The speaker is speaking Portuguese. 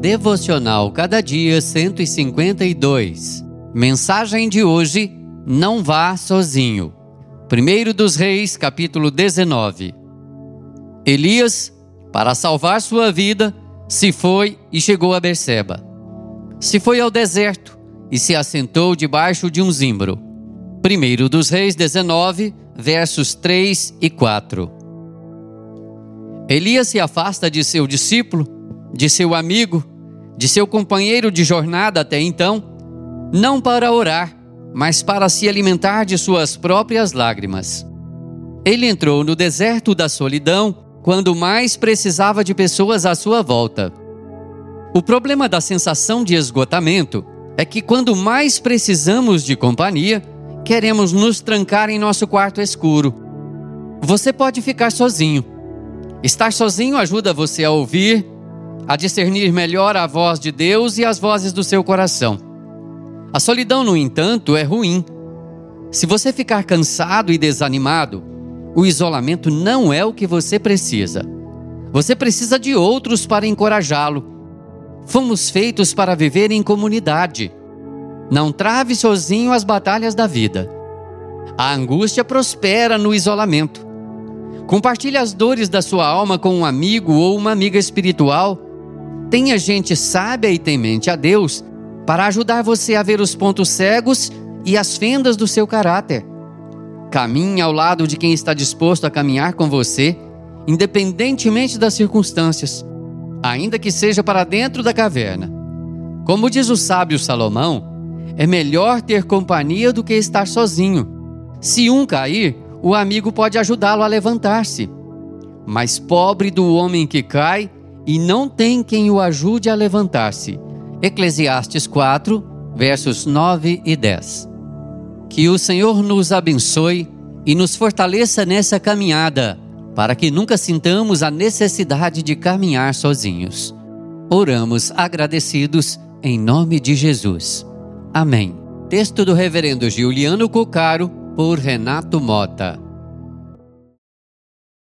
Devocional Cada Dia 152. Mensagem de hoje: Não vá sozinho. 1 dos Reis, capítulo 19. Elias, para salvar sua vida, se foi e chegou a Berseba. Se foi ao deserto e se assentou debaixo de um zimbro. 1 dos Reis 19, versos 3 e 4. Elias se afasta de seu discípulo, de seu amigo, de seu companheiro de jornada até então, não para orar, mas para se alimentar de suas próprias lágrimas. Ele entrou no deserto da solidão quando mais precisava de pessoas à sua volta. O problema da sensação de esgotamento é que quando mais precisamos de companhia, queremos nos trancar em nosso quarto escuro. Você pode ficar sozinho. Estar sozinho ajuda você a ouvir, a discernir melhor a voz de Deus e as vozes do seu coração. A solidão, no entanto, é ruim. Se você ficar cansado e desanimado, o isolamento não é o que você precisa. Você precisa de outros para encorajá-lo. Fomos feitos para viver em comunidade. Não trave sozinho as batalhas da vida. A angústia prospera no isolamento. Compartilhe as dores da sua alma com um amigo ou uma amiga espiritual. Tenha gente sábia e temente a Deus para ajudar você a ver os pontos cegos e as fendas do seu caráter. Caminhe ao lado de quem está disposto a caminhar com você, independentemente das circunstâncias, ainda que seja para dentro da caverna. Como diz o sábio Salomão, é melhor ter companhia do que estar sozinho. Se um cair, o amigo pode ajudá-lo a levantar-se. Mas pobre do homem que cai e não tem quem o ajude a levantar-se. Eclesiastes 4, versos 9 e 10. Que o Senhor nos abençoe e nos fortaleça nessa caminhada, para que nunca sintamos a necessidade de caminhar sozinhos. Oramos agradecidos em nome de Jesus. Amém. Texto do Reverendo Giuliano Cocaro, por Renato Mota.